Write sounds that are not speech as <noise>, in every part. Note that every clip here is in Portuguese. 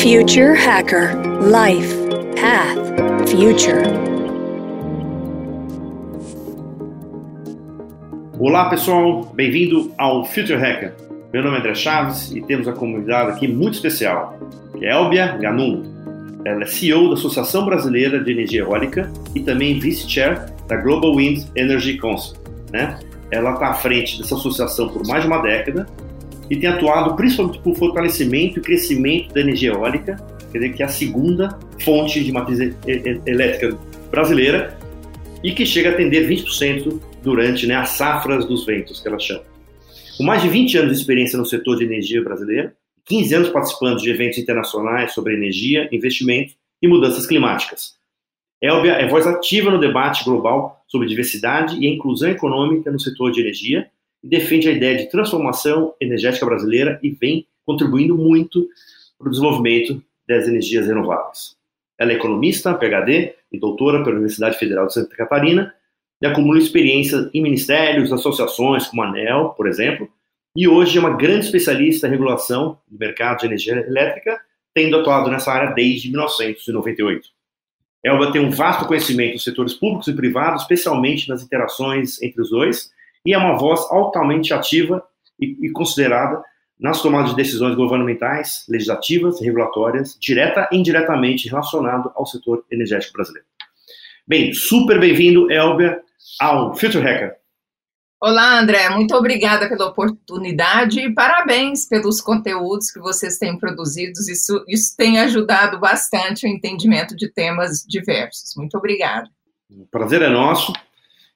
Future Hacker Life Path Future. Olá pessoal, bem-vindo ao Future Hacker. Meu nome é André Chaves e temos a comunidade aqui muito especial, que é Elbia Ganum. Ela é CEO da Associação Brasileira de Energia Eólica e também vice-chair da Global Wind Energy Council. Né? Ela está à frente dessa associação por mais de uma década e tem atuado principalmente por fortalecimento e crescimento da energia eólica, quer dizer, que é a segunda fonte de matriz elétrica brasileira e que chega a atender 20% durante né, as safras dos ventos, que ela chama. Com mais de 20 anos de experiência no setor de energia brasileira, 15 anos participando de eventos internacionais sobre energia, investimento e mudanças climáticas. Elbia é voz ativa no debate global sobre diversidade e inclusão econômica no setor de energia defende a ideia de transformação energética brasileira e vem contribuindo muito para o desenvolvimento das energias renováveis. Ela é economista, PhD e doutora pela Universidade Federal de Santa Catarina e acumula experiência em ministérios, associações como a ANEL, por exemplo, e hoje é uma grande especialista em regulação do mercado de energia elétrica, tendo atuado nessa área desde 1998. Elba tem um vasto conhecimento dos setores públicos e privados, especialmente nas interações entre os dois, e é uma voz altamente ativa e, e considerada nas tomadas de decisões governamentais, legislativas regulatórias, direta e indiretamente relacionado ao setor energético brasileiro. Bem, super bem-vindo, Elber, ao Future Hacker. Olá, André, muito obrigada pela oportunidade e parabéns pelos conteúdos que vocês têm produzidos. Isso, isso tem ajudado bastante o entendimento de temas diversos. Muito obrigada. O prazer é nosso.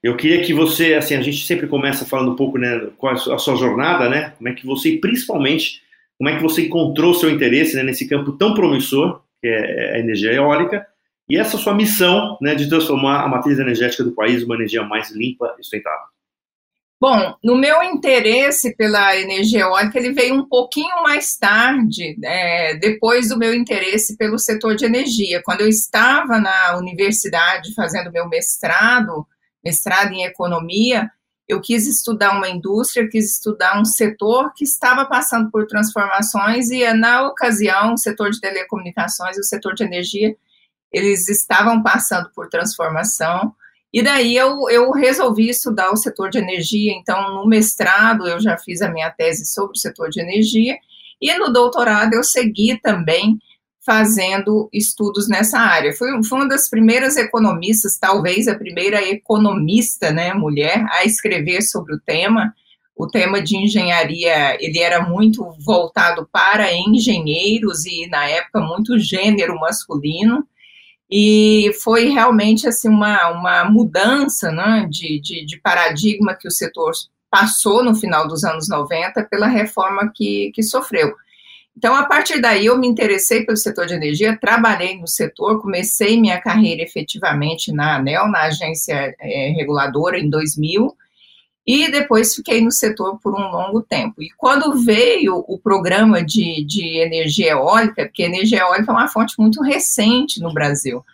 Eu queria que você, assim, a gente sempre começa falando um pouco, né, qual é a sua jornada, né? Como é que você, principalmente, como é que você encontrou seu interesse né, nesse campo tão promissor, que é a energia eólica, e essa sua missão, né, de transformar a matriz energética do país uma energia mais limpa e sustentável. Bom, no meu interesse pela energia eólica, ele veio um pouquinho mais tarde, é, depois do meu interesse pelo setor de energia. Quando eu estava na universidade fazendo meu mestrado, mestrado em economia, eu quis estudar uma indústria, quis estudar um setor que estava passando por transformações e, na ocasião, o setor de telecomunicações e o setor de energia, eles estavam passando por transformação. E daí eu, eu resolvi estudar o setor de energia. Então, no mestrado, eu já fiz a minha tese sobre o setor de energia. E no doutorado, eu segui também fazendo estudos nessa área. Fui, fui, uma das primeiras economistas, talvez a primeira economista, né, mulher, a escrever sobre o tema. O tema de engenharia, ele era muito voltado para engenheiros e, na época, muito gênero masculino. E foi realmente, assim, uma, uma mudança né, de, de, de paradigma que o setor passou no final dos anos 90 pela reforma que, que sofreu. Então, a partir daí, eu me interessei pelo setor de energia, trabalhei no setor, comecei minha carreira efetivamente na ANEL, na agência é, reguladora, em 2000, e depois fiquei no setor por um longo tempo. E quando veio o programa de, de energia eólica, porque energia eólica é uma fonte muito recente no Brasil,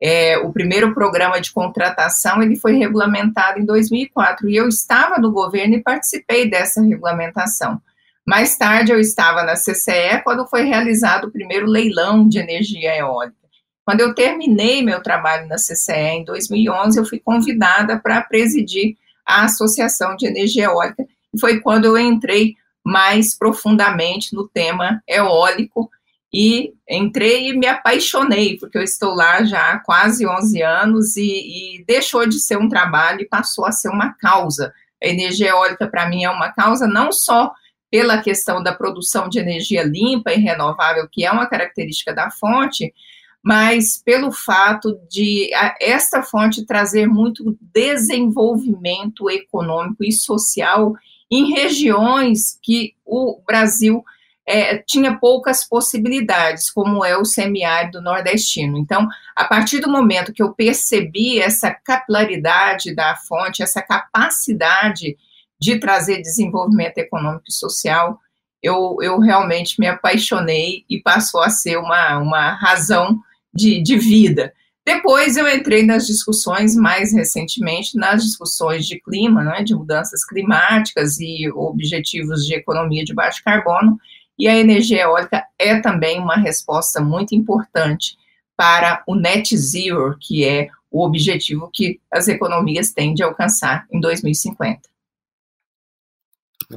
é, o primeiro programa de contratação ele foi regulamentado em 2004 e eu estava no governo e participei dessa regulamentação. Mais tarde, eu estava na CCE quando foi realizado o primeiro leilão de energia eólica. Quando eu terminei meu trabalho na CCE em 2011, eu fui convidada para presidir a Associação de Energia Eólica, e foi quando eu entrei mais profundamente no tema eólico e entrei e me apaixonei, porque eu estou lá já há quase 11 anos e, e deixou de ser um trabalho e passou a ser uma causa. A energia eólica, para mim, é uma causa não só pela questão da produção de energia limpa e renovável, que é uma característica da fonte, mas pelo fato de esta fonte trazer muito desenvolvimento econômico e social em regiões que o Brasil é, tinha poucas possibilidades, como é o semiárido nordestino. Então, a partir do momento que eu percebi essa capilaridade da fonte, essa capacidade de trazer desenvolvimento econômico e social, eu, eu realmente me apaixonei e passou a ser uma, uma razão de, de vida. Depois eu entrei nas discussões, mais recentemente, nas discussões de clima, né, de mudanças climáticas e objetivos de economia de baixo carbono, e a energia eólica é também uma resposta muito importante para o net zero, que é o objetivo que as economias têm de alcançar em 2050.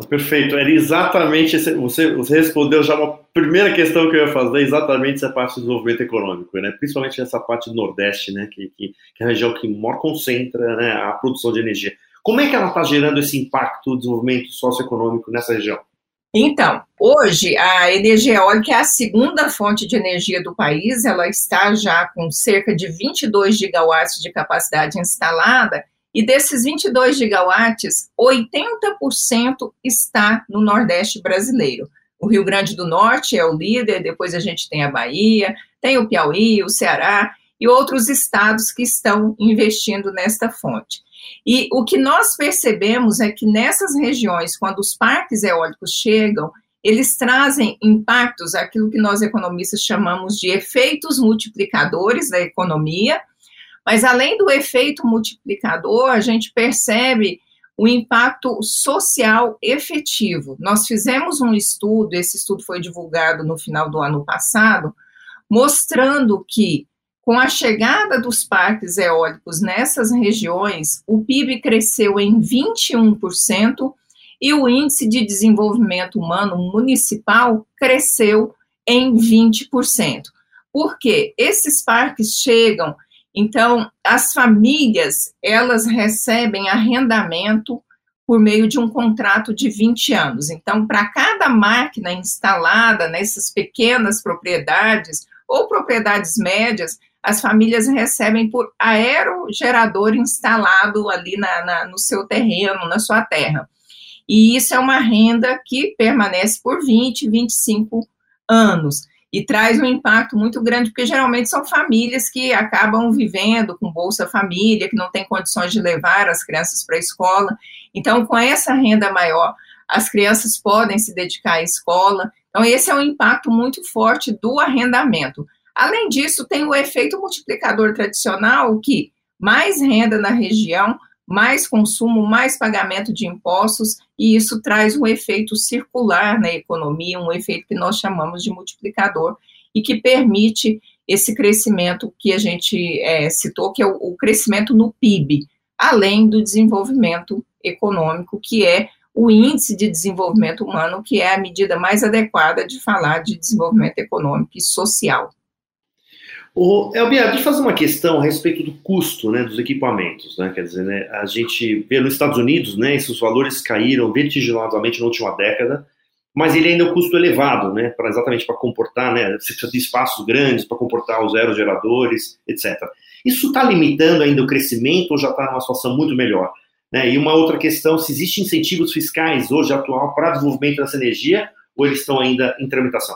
Perfeito, era exatamente esse, você, você respondeu já uma primeira questão que eu ia fazer, exatamente essa parte do desenvolvimento econômico, né? principalmente essa parte do Nordeste, né? que, que, que é a região que maior concentra né, a produção de energia. Como é que ela está gerando esse impacto do desenvolvimento socioeconômico nessa região? Então, hoje a energia eólica é a segunda fonte de energia do país, ela está já com cerca de 22 gigawatts de capacidade instalada, e desses 22 gigawatts, 80% está no Nordeste brasileiro. O Rio Grande do Norte é o líder, depois a gente tem a Bahia, tem o Piauí, o Ceará e outros estados que estão investindo nesta fonte. E o que nós percebemos é que nessas regiões, quando os parques eólicos chegam, eles trazem impactos, aquilo que nós economistas chamamos de efeitos multiplicadores da economia, mas além do efeito multiplicador, a gente percebe o impacto social efetivo. Nós fizemos um estudo, esse estudo foi divulgado no final do ano passado, mostrando que com a chegada dos parques eólicos nessas regiões, o PIB cresceu em 21% e o índice de desenvolvimento humano municipal cresceu em 20%. Porque esses parques chegam, então as famílias, elas recebem arrendamento por meio de um contrato de 20 anos. Então, para cada máquina instalada nessas pequenas propriedades ou propriedades médias, as famílias recebem por aerogerador instalado ali na, na, no seu terreno, na sua terra. E isso é uma renda que permanece por 20, 25 anos e traz um impacto muito grande, porque geralmente são famílias que acabam vivendo com Bolsa Família, que não tem condições de levar as crianças para a escola. Então, com essa renda maior, as crianças podem se dedicar à escola. Então, esse é um impacto muito forte do arrendamento. Além disso, tem o efeito multiplicador tradicional, que mais renda na região, mais consumo, mais pagamento de impostos, e isso traz um efeito circular na economia, um efeito que nós chamamos de multiplicador, e que permite esse crescimento que a gente é, citou, que é o, o crescimento no PIB, além do desenvolvimento econômico, que é o índice de desenvolvimento humano, que é a medida mais adequada de falar de desenvolvimento econômico e social. O Elbia, deixa eu fazer uma questão a respeito do custo né, dos equipamentos. Né? Quer dizer, né, a gente vê nos Estados Unidos, né, esses valores caíram vertiginosamente na última década, mas ele ainda é um custo elevado, né, pra, exatamente para comportar, né, você precisa de espaços grandes para comportar os aerogeradores, etc. Isso está limitando ainda o crescimento ou já está numa situação muito melhor? Né? E uma outra questão, se existem incentivos fiscais hoje atual para desenvolvimento dessa energia ou eles estão ainda em tramitação?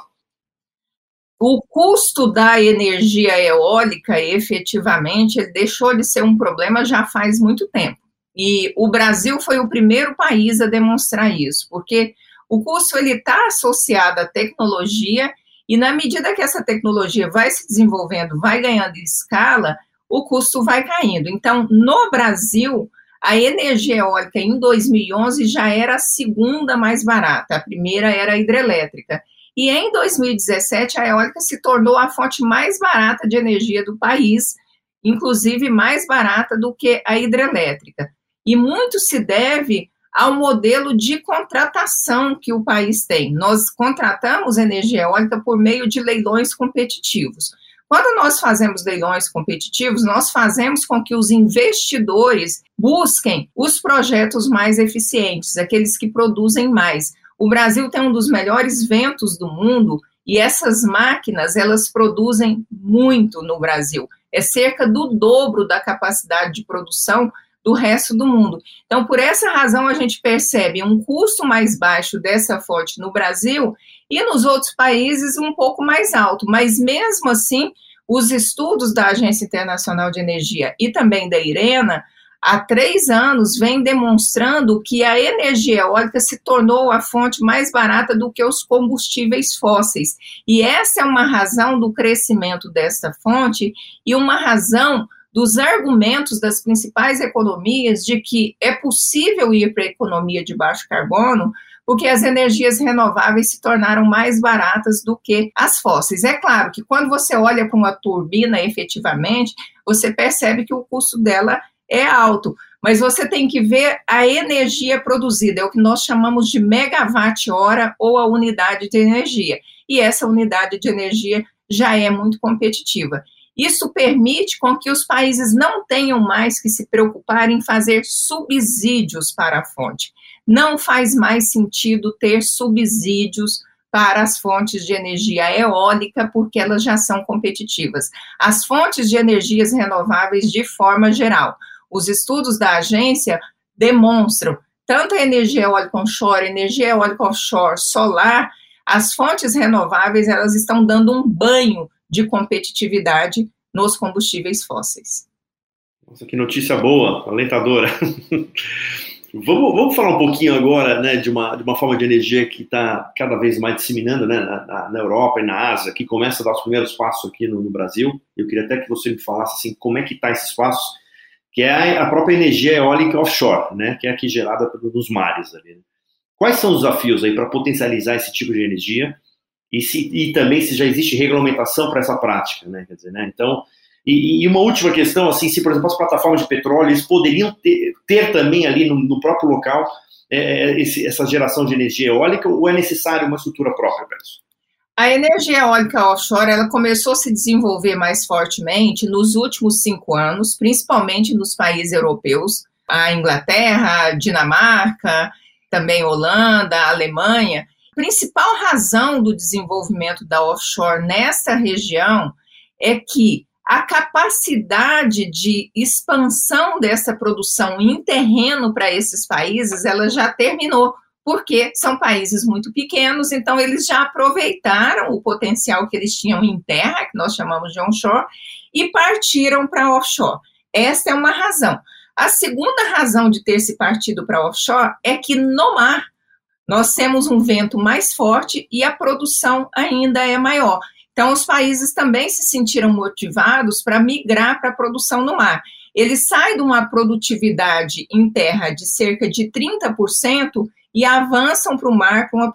O custo da energia eólica, efetivamente, deixou de ser um problema já faz muito tempo. E o Brasil foi o primeiro país a demonstrar isso, porque o custo ele está associado à tecnologia e na medida que essa tecnologia vai se desenvolvendo, vai ganhando escala, o custo vai caindo. Então, no Brasil, a energia eólica em 2011 já era a segunda mais barata, a primeira era a hidrelétrica. E em 2017, a eólica se tornou a fonte mais barata de energia do país, inclusive mais barata do que a hidrelétrica. E muito se deve ao modelo de contratação que o país tem. Nós contratamos energia eólica por meio de leilões competitivos. Quando nós fazemos leilões competitivos, nós fazemos com que os investidores busquem os projetos mais eficientes, aqueles que produzem mais. O Brasil tem um dos melhores ventos do mundo e essas máquinas, elas produzem muito no Brasil. É cerca do dobro da capacidade de produção do resto do mundo. Então, por essa razão, a gente percebe um custo mais baixo dessa fonte no Brasil e nos outros países um pouco mais alto. Mas, mesmo assim, os estudos da Agência Internacional de Energia e também da IRENA há três anos vem demonstrando que a energia eólica se tornou a fonte mais barata do que os combustíveis fósseis. E essa é uma razão do crescimento desta fonte e uma razão dos argumentos das principais economias de que é possível ir para a economia de baixo carbono, porque as energias renováveis se tornaram mais baratas do que as fósseis. É claro que quando você olha para uma turbina efetivamente, você percebe que o custo dela é alto, mas você tem que ver a energia produzida, é o que nós chamamos de megawatt-hora ou a unidade de energia. E essa unidade de energia já é muito competitiva. Isso permite com que os países não tenham mais que se preocupar em fazer subsídios para a fonte. Não faz mais sentido ter subsídios para as fontes de energia eólica, porque elas já são competitivas. As fontes de energias renováveis, de forma geral, os estudos da agência demonstram tanto a energia eólica onshore, energia eólica offshore, solar, as fontes renováveis elas estão dando um banho de competitividade nos combustíveis fósseis. Nossa, que notícia boa, alentadora. <laughs> vamos, vamos falar um pouquinho agora né, de, uma, de uma forma de energia que está cada vez mais disseminando né, na, na, Europa e na Ásia, que começa a dar os primeiros passos aqui no, no Brasil. Eu queria até que você me falasse assim, como é que está esses passos, que é a, própria energia eólica offshore, né, que é aqui gerada nos mares. Ali, né? Quais são os desafios aí para potencializar esse tipo de energia? e, se, e também se já existe regulamentação para essa prática, né? Quer dizer, né? Então, e, e, uma última questão, assim, se por exemplo as plataformas de petróleo eles poderiam ter, ter também ali no, no próprio local é, é esse, essa geração de energia eólica ou é necessário uma estrutura própria para isso? A energia eólica offshore ela começou a se desenvolver mais fortemente nos últimos cinco anos, principalmente nos países europeus, a Inglaterra, a Dinamarca, também Holanda, a Alemanha, principal razão do desenvolvimento da offshore nessa região é que a capacidade de expansão dessa produção em terreno para esses países, ela já terminou, porque são países muito pequenos, então eles já aproveitaram o potencial que eles tinham em terra, que nós chamamos de onshore, e partiram para offshore. Esta é uma razão. A segunda razão de ter se partido para offshore é que no mar nós temos um vento mais forte e a produção ainda é maior. Então, os países também se sentiram motivados para migrar para a produção no mar. Ele sai de uma produtividade em terra de cerca de 30% e avançam para o mar com uma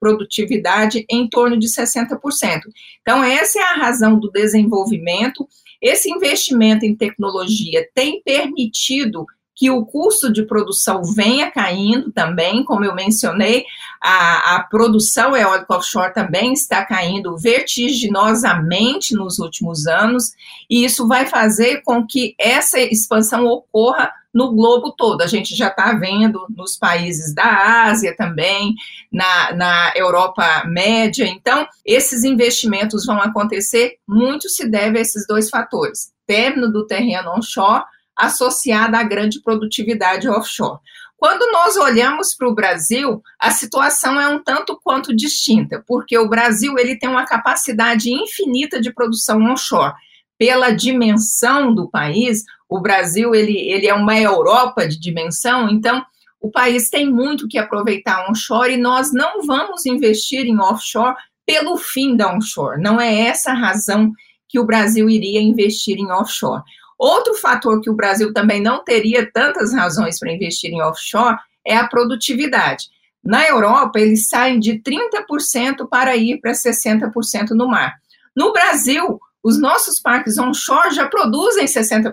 produtividade em torno de 60%. Então, essa é a razão do desenvolvimento. Esse investimento em tecnologia tem permitido que o custo de produção venha caindo também, como eu mencionei, a, a produção eólica offshore também está caindo vertiginosamente nos últimos anos, e isso vai fazer com que essa expansão ocorra no globo todo. A gente já está vendo nos países da Ásia também, na, na Europa média. Então, esses investimentos vão acontecer, muito se deve a esses dois fatores: término do terreno onshore associada à grande produtividade offshore. Quando nós olhamos para o Brasil, a situação é um tanto quanto distinta, porque o Brasil ele tem uma capacidade infinita de produção onshore. Pela dimensão do país, o Brasil ele, ele é uma Europa de dimensão, então o país tem muito que aproveitar onshore e nós não vamos investir em offshore pelo fim da onshore. Não é essa a razão que o Brasil iria investir em offshore. Outro fator que o Brasil também não teria tantas razões para investir em offshore é a produtividade. Na Europa, eles saem de 30% para ir para 60% no mar. No Brasil, os nossos parques onshore já produzem 60%.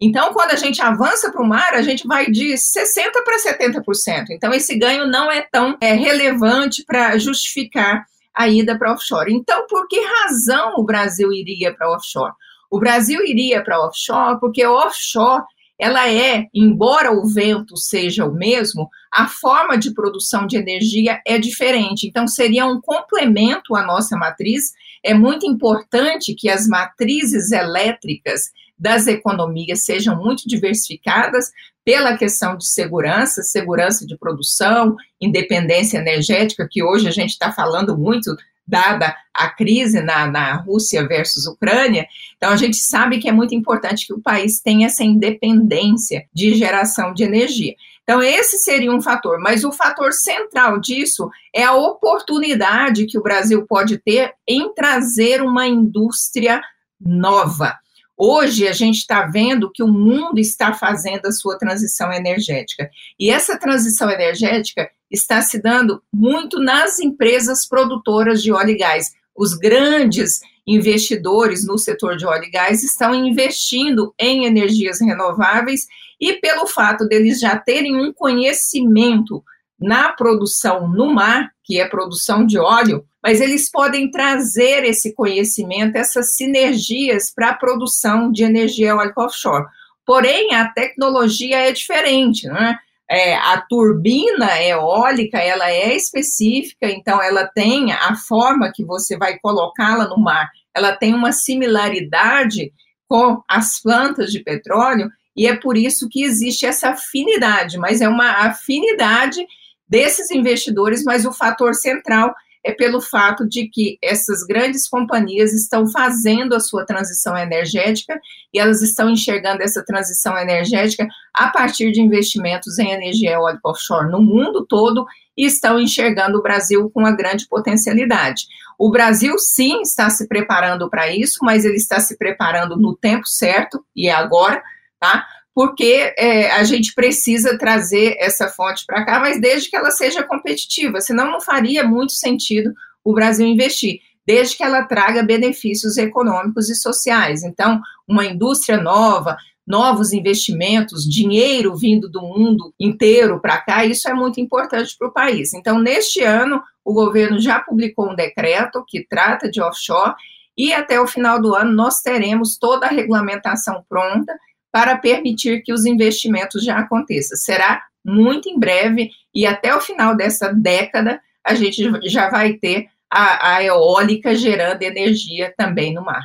Então, quando a gente avança para o mar, a gente vai de 60% para 70%. Então, esse ganho não é tão é, relevante para justificar a ida para offshore. Então, por que razão o Brasil iria para offshore? O Brasil iria para offshore porque offshore ela é, embora o vento seja o mesmo, a forma de produção de energia é diferente. Então, seria um complemento à nossa matriz. É muito importante que as matrizes elétricas das economias sejam muito diversificadas pela questão de segurança, segurança de produção, independência energética, que hoje a gente está falando muito dada a crise na, na Rússia versus Ucrânia. Então, a gente sabe que é muito importante que o país tenha essa independência de geração de energia. Então, esse seria um fator, mas o fator central disso é a oportunidade que o Brasil pode ter em trazer uma indústria nova. Hoje a gente está vendo que o mundo está fazendo a sua transição energética. E essa transição energética está se dando muito nas empresas produtoras de óleo e gás. Os grandes investidores no setor de óleo e gás estão investindo em energias renováveis e pelo fato deles já terem um conhecimento na produção no mar, que é produção de óleo, mas eles podem trazer esse conhecimento, essas sinergias para a produção de energia eólica offshore. Porém, a tecnologia é diferente, né? É, a turbina eólica ela é específica, então ela tem a forma que você vai colocá-la no mar, ela tem uma similaridade com as plantas de petróleo, e é por isso que existe essa afinidade, mas é uma afinidade desses investidores, mas o fator central é pelo fato de que essas grandes companhias estão fazendo a sua transição energética e elas estão enxergando essa transição energética a partir de investimentos em energia eólica offshore no mundo todo e estão enxergando o Brasil com uma grande potencialidade. O Brasil, sim, está se preparando para isso, mas ele está se preparando no tempo certo, e é agora, tá? Porque é, a gente precisa trazer essa fonte para cá, mas desde que ela seja competitiva, senão não faria muito sentido o Brasil investir, desde que ela traga benefícios econômicos e sociais. Então, uma indústria nova, novos investimentos, dinheiro vindo do mundo inteiro para cá, isso é muito importante para o país. Então, neste ano, o governo já publicou um decreto que trata de offshore e até o final do ano nós teremos toda a regulamentação pronta para permitir que os investimentos já aconteçam. Será muito em breve e até o final dessa década a gente já vai ter a, a eólica gerando energia também no mar.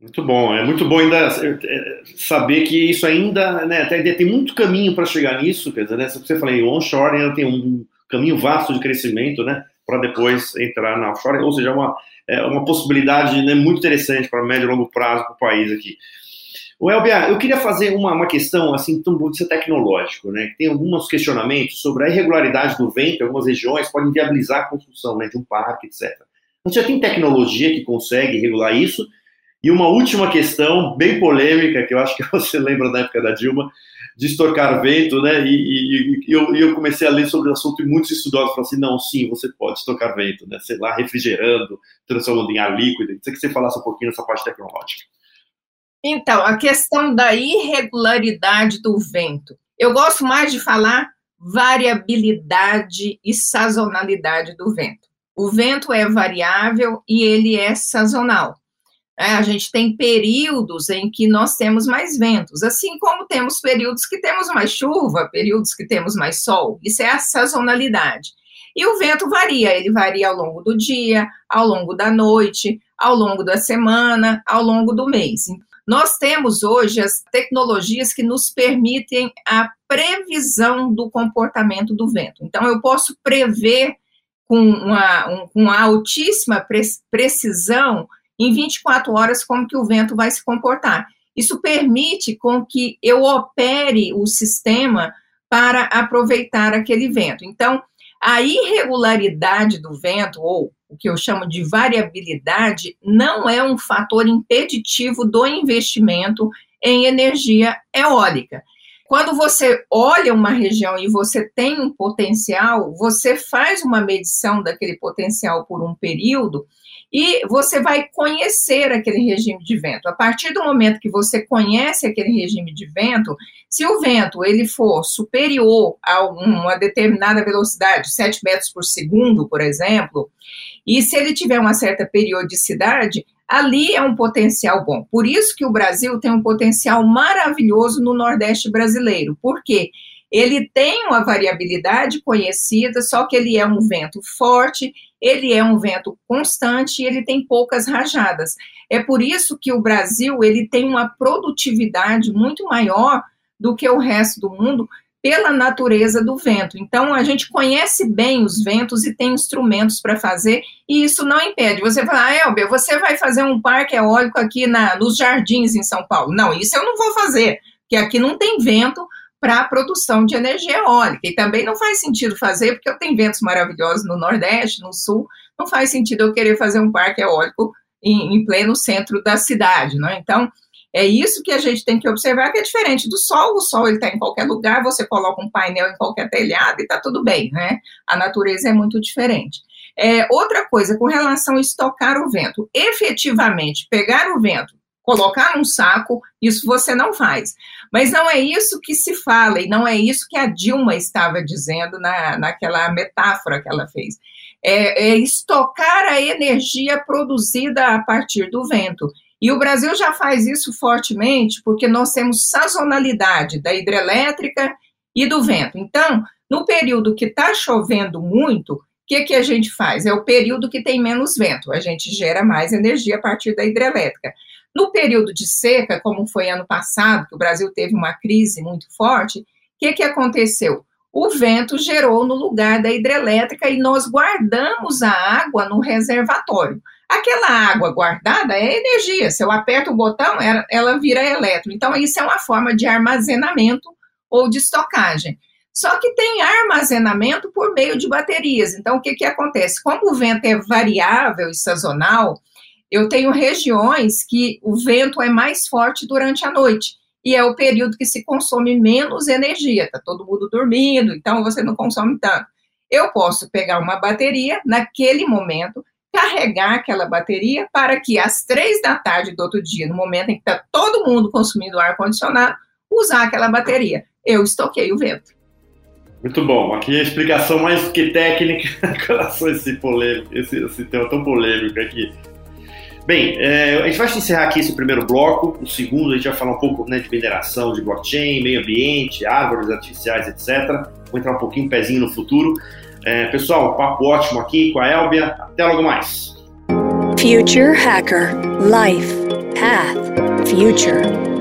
Muito bom, é muito bom ainda é, é, saber que isso ainda, né, tem muito caminho para chegar nisso, quer dizer, né, você falar em onshore, ainda tem um caminho vasto de crescimento, né, para depois entrar na offshore, ou seja, é uma, é uma possibilidade né, muito interessante para médio e longo prazo para o país aqui. O Elbia, eu queria fazer uma, uma questão assim, tão de ser tecnológico, né? Tem alguns questionamentos sobre a irregularidade do vento em algumas regiões podem viabilizar a construção né, de um parque, etc. Você já tem tecnologia que consegue regular isso? E uma última questão, bem polêmica, que eu acho que <laughs> você lembra da época da Dilma, de estocar vento, né? E, e, e eu, eu, comecei a ler sobre o assunto e muitos estudiosos falaram assim: não, sim, você pode estocar vento, né? Sei lá, refrigerando, transformando em ar líquido. Queria que você falasse um pouquinho dessa parte tecnológica. Então, a questão da irregularidade do vento. Eu gosto mais de falar variabilidade e sazonalidade do vento. O vento é variável e ele é sazonal. É, a gente tem períodos em que nós temos mais ventos, assim como temos períodos que temos mais chuva, períodos que temos mais sol. Isso é a sazonalidade. E o vento varia, ele varia ao longo do dia, ao longo da noite, ao longo da semana, ao longo do mês. Nós temos hoje as tecnologias que nos permitem a previsão do comportamento do vento. Então, eu posso prever com uma, um, uma altíssima precisão em 24 horas como que o vento vai se comportar. Isso permite com que eu opere o sistema para aproveitar aquele vento. Então, a irregularidade do vento, ou o que eu chamo de variabilidade, não é um fator impeditivo do investimento em energia eólica. Quando você olha uma região e você tem um potencial, você faz uma medição daquele potencial por um período e você vai conhecer aquele regime de vento. A partir do momento que você conhece aquele regime de vento, se o vento ele for superior a uma determinada velocidade, 7 metros por segundo, por exemplo, e se ele tiver uma certa periodicidade, ali é um potencial bom. Por isso que o Brasil tem um potencial maravilhoso no Nordeste brasileiro. Por quê? Ele tem uma variabilidade conhecida, só que ele é um vento forte, ele é um vento constante e ele tem poucas rajadas. É por isso que o Brasil ele tem uma produtividade muito maior do que o resto do mundo pela natureza do vento. Então a gente conhece bem os ventos e tem instrumentos para fazer e isso não impede. Você fala, ah, Elber, você vai fazer um parque eólico aqui na, nos jardins em São Paulo? Não, isso eu não vou fazer, porque aqui não tem vento para a produção de energia eólica. E também não faz sentido fazer, porque eu tenho ventos maravilhosos no Nordeste, no Sul, não faz sentido eu querer fazer um parque eólico em, em pleno centro da cidade, né? Então, É isso que a gente tem que observar, que é diferente do sol. O sol está em qualquer lugar, você coloca um painel em qualquer telhado e está tudo bem, né? A natureza é muito diferente. É, outra coisa, com relação a estocar o vento, efetivamente, pegar o vento, colocar num saco, isso você não faz. Mas não é isso que se fala, e não é isso que a Dilma estava dizendo na, naquela metáfora que ela fez. É, é estocar a energia produzida a partir do vento. E o Brasil já faz isso fortemente, porque nós temos sazonalidade da hidrelétrica e do vento. Então, no período que está chovendo muito, que, que a gente faz? É o período que tem menos vento, a gente gera mais energia a partir da hidrelétrica. No período de seca, como foi ano passado, que o Brasil teve uma crise muito forte, o que, que aconteceu? O vento gerou no lugar da hidrelétrica e nós guardamos a água no reservatório. Aquela água guardada é energia. Se eu aperto o botão, ela, vira elétron. Então, isso é uma forma de armazenamento ou de estocagem. Só que tem armazenamento por meio de baterias. Então, o que, que acontece? Como o vento é variável e sazonal, eu tenho regiões que o vento é mais forte durante a noite e é o período que se consome menos energia, está todo mundo dormindo, então você não consome tanto. Eu posso pegar uma bateria naquele momento, carregar aquela bateria para que às três da tarde do outro dia, no momento em que está todo mundo consumindo ar condicionado, usar aquela bateria. Eu estoquei o vento. Muito bom. Aqui a explicação mais que técnica <laughs> com relação esse polêmico, esse, esse tema tão polêmico aqui. Bem, é, a gente vai encerrar aqui esse primeiro bloco. O segundo, a gente vai falar um pouco né, de mineração, de blockchain, meio ambiente, árvores artificiais, etc. Vou entrar um pouquinho, um pezinho no futuro. É, pessoal, papo ótimo aqui com a Elbia. Até logo mais. Future Hacker Life Path Future